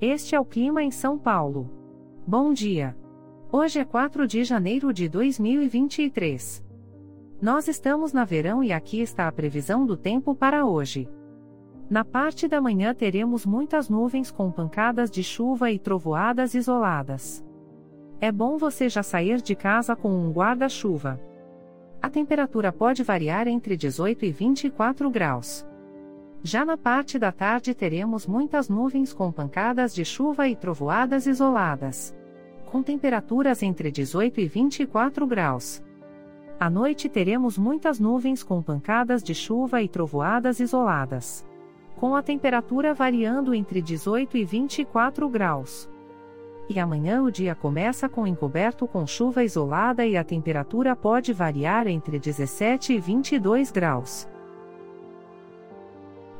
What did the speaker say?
Este é o clima em São Paulo. Bom dia. Hoje é 4 de janeiro de 2023. Nós estamos na verão e aqui está a previsão do tempo para hoje. Na parte da manhã teremos muitas nuvens com pancadas de chuva e trovoadas isoladas. É bom você já sair de casa com um guarda-chuva. A temperatura pode variar entre 18 e 24 graus. Já na parte da tarde teremos muitas nuvens com pancadas de chuva e trovoadas isoladas. Com temperaturas entre 18 e 24 graus. À noite teremos muitas nuvens com pancadas de chuva e trovoadas isoladas. Com a temperatura variando entre 18 e 24 graus. E amanhã o dia começa com encoberto com chuva isolada e a temperatura pode variar entre 17 e 22 graus.